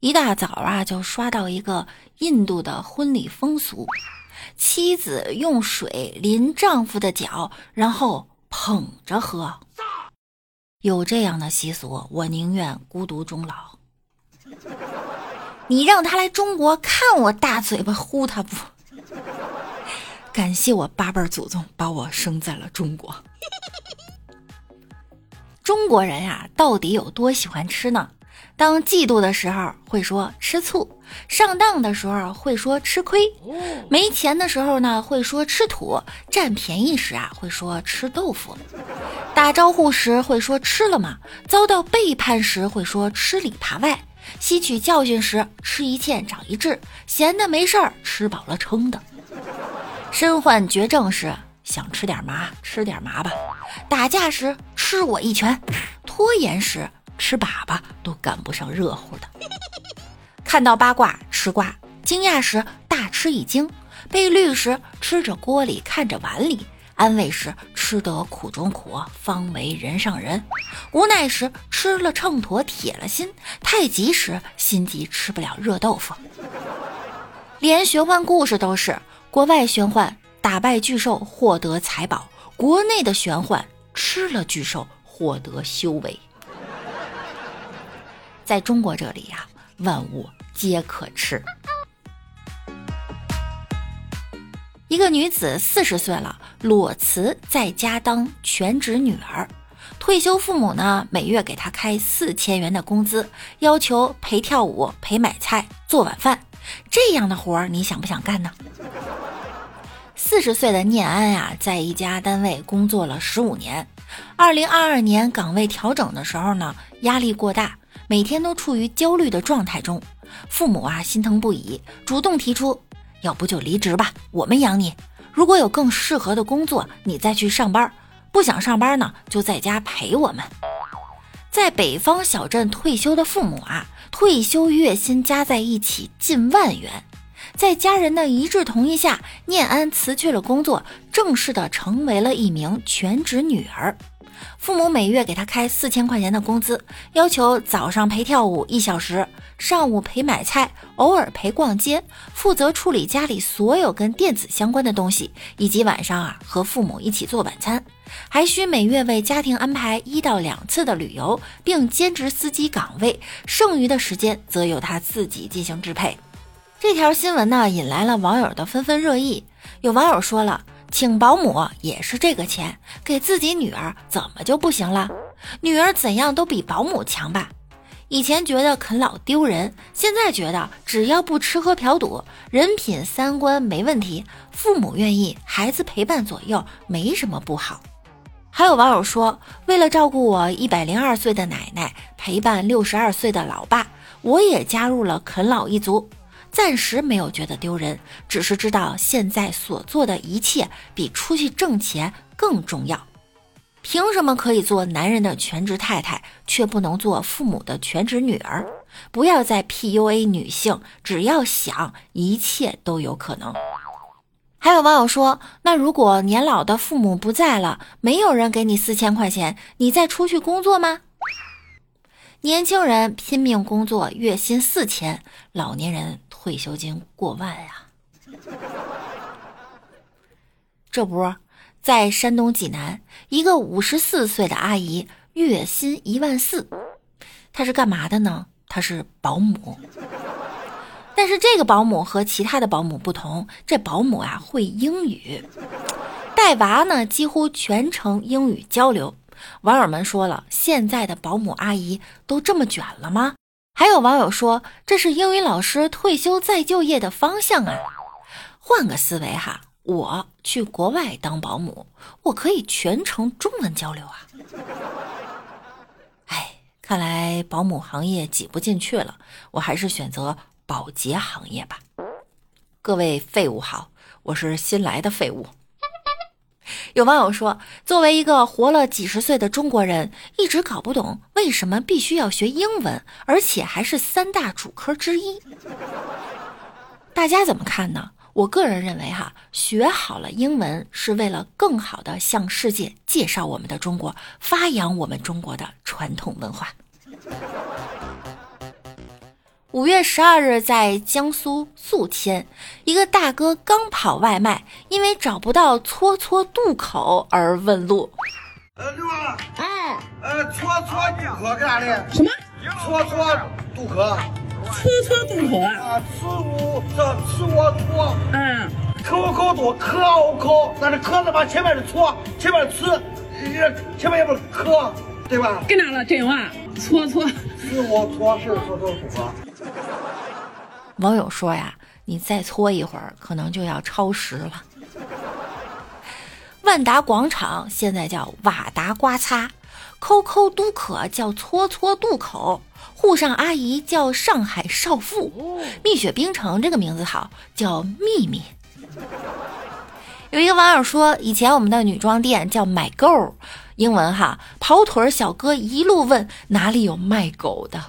一大早啊就刷到一个印度的婚礼风俗，妻子用水淋丈夫的脚，然后捧着喝。有这样的习俗，我宁愿孤独终老。你让他来中国看我大嘴巴呼他不？感谢我八辈祖宗把我生在了中国。中国人呀，到底有多喜欢吃呢？当嫉妒的时候会说吃醋，上当的时候会说吃亏，没钱的时候呢会说吃土，占便宜时啊会说吃豆腐，打招呼时会说吃了吗？遭到背叛时会说吃里扒外，吸取教训时吃一堑长一智，闲的没事儿吃饱了撑的。身患绝症时想吃点麻，吃点麻吧；打架时吃我一拳；拖延时吃粑粑都赶不上热乎的。看到八卦吃瓜，惊讶时大吃一惊；被绿时吃着锅里看着碗里；安慰时吃得苦中苦，方为人上人；无奈时吃了秤砣铁了心；太急时心急吃不了热豆腐。连玄幻故事都是。国外玄幻打败巨兽获得财宝，国内的玄幻吃了巨兽获得修为。在中国这里呀，万物皆可吃。一个女子四十岁了，裸辞在家当全职女儿，退休父母呢每月给她开四千元的工资，要求陪跳舞、陪买菜、做晚饭，这样的活儿你想不想干呢？四十岁的念安呀，在一家单位工作了十五年。二零二二年岗位调整的时候呢，压力过大，每天都处于焦虑的状态中。父母啊，心疼不已，主动提出，要不就离职吧，我们养你。如果有更适合的工作，你再去上班。不想上班呢，就在家陪我们。在北方小镇退休的父母啊，退休月薪加在一起近万元。在家人的一致同意下，念安辞去了工作，正式的成为了一名全职女儿。父母每月给他开四千块钱的工资，要求早上陪跳舞一小时，上午陪买菜，偶尔陪逛街，负责处理家里所有跟电子相关的东西，以及晚上啊和父母一起做晚餐，还需每月为家庭安排一到两次的旅游，并兼职司机岗位，剩余的时间则由他自己进行支配。这条新闻呢，引来了网友的纷纷热议。有网友说了，请保姆也是这个钱，给自己女儿怎么就不行了？女儿怎样都比保姆强吧？以前觉得啃老丢人，现在觉得只要不吃喝嫖赌，人品三观没问题，父母愿意，孩子陪伴左右，没什么不好。还有网友说，为了照顾我一百零二岁的奶奶，陪伴六十二岁的老爸，我也加入了啃老一族。暂时没有觉得丢人，只是知道现在所做的一切比出去挣钱更重要。凭什么可以做男人的全职太太，却不能做父母的全职女儿？不要再 PUA 女性，只要想，一切都有可能。还有网友说，那如果年老的父母不在了，没有人给你四千块钱，你再出去工作吗？年轻人拼命工作，月薪四千，老年人。退休金过万呀！这不在山东济南，一个五十四岁的阿姨月薪一万四，她是干嘛的呢？她是保姆。但是这个保姆和其他的保姆不同，这保姆啊会英语，带娃呢几乎全程英语交流。网友们说了，现在的保姆阿姨都这么卷了吗？还有网友说，这是英语老师退休再就业的方向啊！换个思维哈，我去国外当保姆，我可以全程中文交流啊！哎，看来保姆行业挤不进去了，我还是选择保洁行业吧。各位废物好，我是新来的废物。有网友说，作为一个活了几十岁的中国人，一直搞不懂为什么必须要学英文，而且还是三大主科之一。大家怎么看呢？我个人认为，哈，学好了英文是为了更好的向世界介绍我们的中国，发扬我们中国的传统文化。五月十二日，在江苏宿迁，一个大哥刚跑外卖，因为找不到搓搓渡口而问路。呃，六儿，哎，呃，搓搓渡口干啥的？什么？搓搓渡口。搓搓渡口啊？啊，吃我这吃我搓。嗯。口口多，可我口，但是可字把前面是搓，前面的吃，前面也不是可，对吧？跟哪了？真话，搓搓。是我搓，是搓搓渡口。网友说呀，你再搓一会儿，可能就要超时了。万达广场现在叫瓦达刮擦，抠抠都可叫搓搓渡口，沪上阿姨叫上海少妇，蜜雪冰城这个名字好，叫秘密。有一个网友说，以前我们的女装店叫买够，英文哈，跑腿小哥一路问哪里有卖狗的。